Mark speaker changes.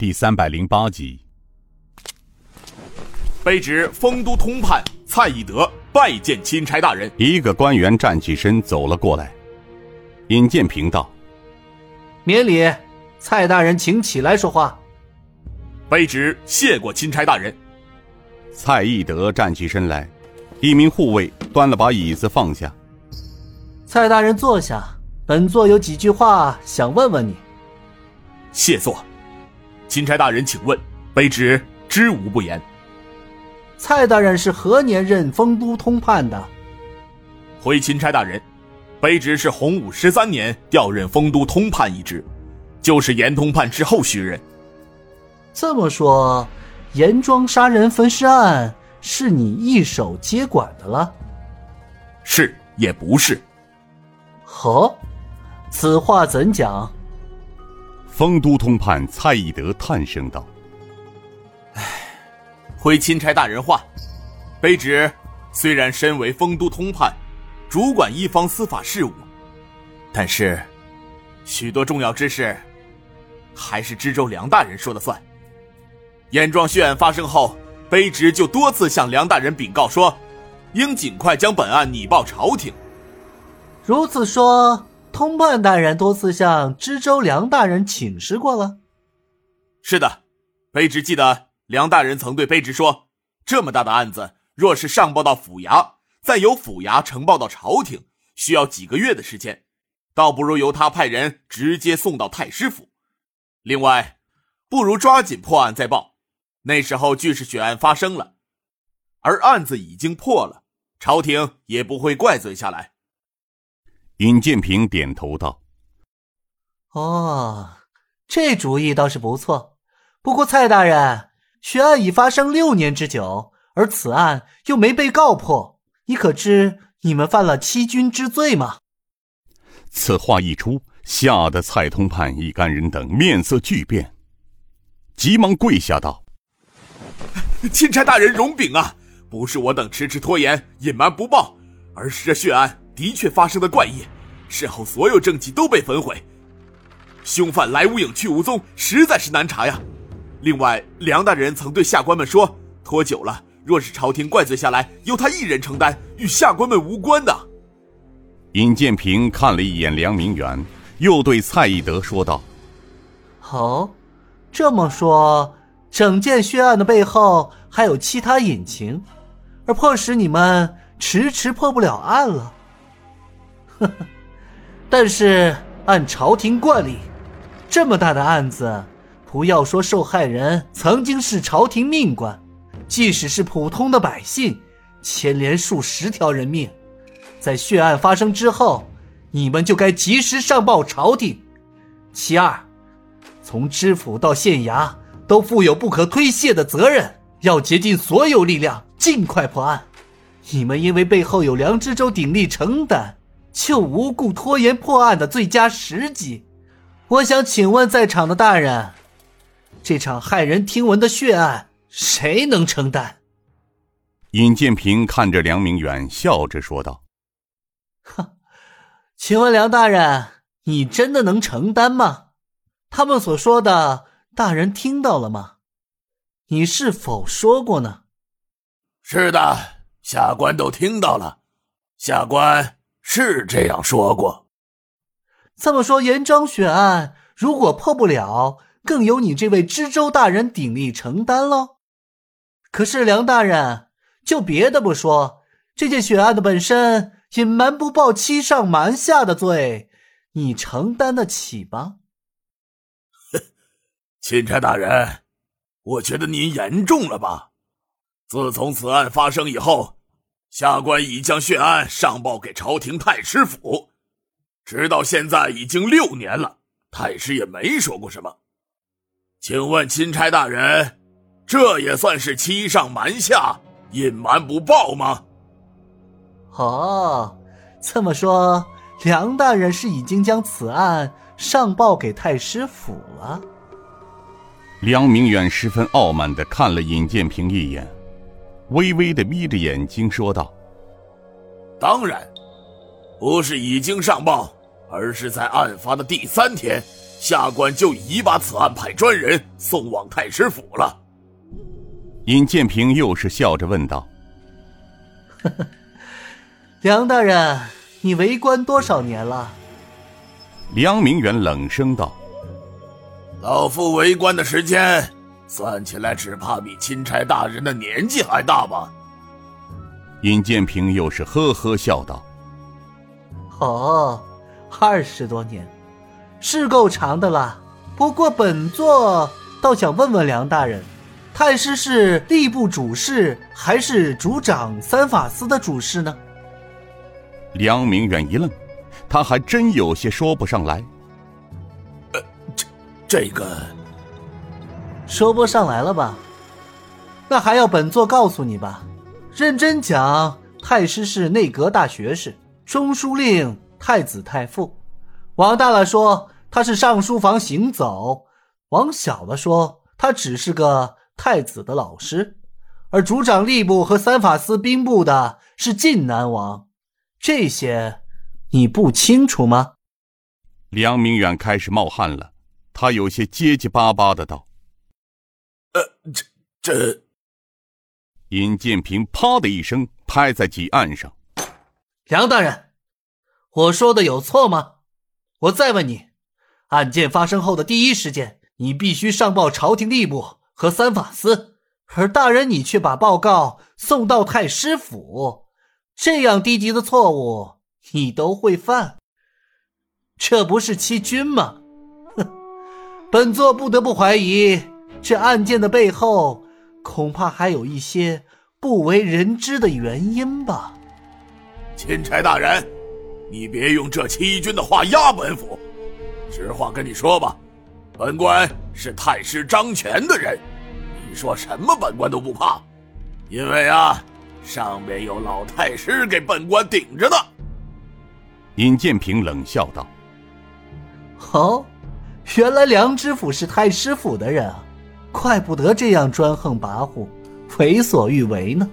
Speaker 1: 第三百零八集。
Speaker 2: 卑职丰都通判蔡义德拜见钦差大人。
Speaker 1: 一个官员站起身走了过来。尹建平道：“
Speaker 3: 免礼，蔡大人，请起来说话。”
Speaker 2: 卑职谢过钦差大人。
Speaker 1: 蔡义德站起身来，一名护卫端了把椅子放下。
Speaker 3: 蔡大人坐下，本座有几句话想问问你。
Speaker 2: 谢坐。钦差大人，请问，卑职知无不言。
Speaker 3: 蔡大人是何年任丰都通判的？
Speaker 2: 回钦差大人，卑职是洪武十三年调任丰都通判一职，就是严通判之后续任。
Speaker 3: 这么说，严庄杀人焚尸案是你一手接管的了？
Speaker 2: 是也不是？
Speaker 3: 呵，此话怎讲？
Speaker 1: 丰都通判蔡义德叹声道。
Speaker 2: 回钦差大人话，卑职虽然身为丰都通判，主管一方司法事务，但是许多重要之事还是知州梁大人说了算。严庄血案发生后，卑职就多次向梁大人禀告说，应尽快将本案拟报朝廷。
Speaker 3: 如此说，通判大人多次向知州梁大人请示过了。
Speaker 2: 是的，卑职记得。梁大人曾对卑职说：“这么大的案子，若是上报到府衙，再由府衙呈报到朝廷，需要几个月的时间，倒不如由他派人直接送到太师府。另外，不如抓紧破案再报，那时候俱是血案发生了，而案子已经破了，朝廷也不会怪罪下来。”
Speaker 1: 尹建平点头道：“
Speaker 3: 哦，这主意倒是不错。不过蔡大人。”血案已发生六年之久，而此案又没被告破，你可知你们犯了欺君之罪吗？
Speaker 1: 此话一出，吓得蔡通判一干人等面色巨变，急忙跪下道：“
Speaker 2: 钦差大人容禀啊，不是我等迟迟拖延、隐瞒不报，而是这血案的确发生的怪异，事后所有证据都被焚毁，凶犯来无影去无踪，实在是难查呀。”另外，梁大人曾对下官们说：“拖久了，若是朝廷怪罪下来，由他一人承担，与下官们无关的。”
Speaker 1: 尹建平看了一眼梁明远，又对蔡义德说道：“
Speaker 3: 哦，这么说，整件血案的背后还有其他隐情，而迫使你们迟迟破不了案了。呵呵，但是按朝廷惯例，这么大的案子。”不要说受害人曾经是朝廷命官，即使是普通的百姓，牵连数十条人命，在血案发生之后，你们就该及时上报朝廷。其二，从知府到县衙都负有不可推卸的责任，要竭尽所有力量尽快破案。你们因为背后有梁知州鼎力承担，就无故拖延破案的最佳时机。我想请问在场的大人。这场骇人听闻的血案，谁能承担？
Speaker 1: 尹建平看着梁明远，笑着说道：“
Speaker 3: 哼，请问梁大人，你真的能承担吗？他们所说的，大人听到了吗？你是否说过呢？”“
Speaker 4: 是的，下官都听到了，下官是这样说过。”“
Speaker 3: 这么说，严庄血案如果破不了？”更由你这位知州大人鼎力承担喽。可是梁大人，就别的不说，这件血案的本身隐瞒不报、欺上瞒下的罪，你承担得起吗？
Speaker 4: 钦差大人，我觉得您严重了吧？自从此案发生以后，下官已将血案上报给朝廷太师府，直到现在已经六年了，太师也没说过什么。请问钦差大人，这也算是欺上瞒下、隐瞒不报吗？
Speaker 3: 哦，这么说，梁大人是已经将此案上报给太师府了。
Speaker 1: 梁明远十分傲慢的看了尹建平一眼，微微的眯着眼睛说道：“
Speaker 4: 当然，不是已经上报，而是在案发的第三天。”
Speaker 2: 下官就已把此案派专人送往太师府了。
Speaker 1: 尹建平又是笑着问道：“
Speaker 3: 梁大人，你为官多少年了？”
Speaker 1: 梁明远冷声道：“
Speaker 2: 老夫为官的时间，算起来只怕比钦差大人的年纪还大吧。”
Speaker 1: 尹建平又是呵呵笑道：“
Speaker 3: 哦，二十多年，是够长的了。不过本座倒想问问梁大人，太师是吏部主事，还是主掌三法司的主事呢？”
Speaker 1: 梁明远一愣。他还真有些说不上来。
Speaker 2: 呃，这这个
Speaker 3: 说不上来了吧？那还要本座告诉你吧。认真讲，太师是内阁大学士、中书令、太子太傅；往大了说，他是上书房行走；往小了说，他只是个太子的老师。而主掌吏部和三法司兵部的是晋南王。这些。你不清楚吗？
Speaker 1: 梁明远开始冒汗了，他有些结结巴巴的道：“
Speaker 2: 呃，这这。”
Speaker 1: 尹建平啪的一声拍在几案上：“
Speaker 3: 梁大人，我说的有错吗？我再问你，案件发生后的第一时间，你必须上报朝廷吏部和三法司，而大人你却把报告送到太师府，这样低级的错误。”你都会犯，这不是欺君吗？哼，本座不得不怀疑，这案件的背后恐怕还有一些不为人知的原因吧。
Speaker 2: 钦差大人，你别用这欺君的话压本府。实话跟你说吧，本官是太师张权的人，你说什么本官都不怕，因为啊，上面有老太师给本官顶着呢。
Speaker 1: 尹建平冷笑道：“
Speaker 3: 哦，原来梁知府是太师府的人啊，怪不得这样专横跋扈、为所欲为呢。”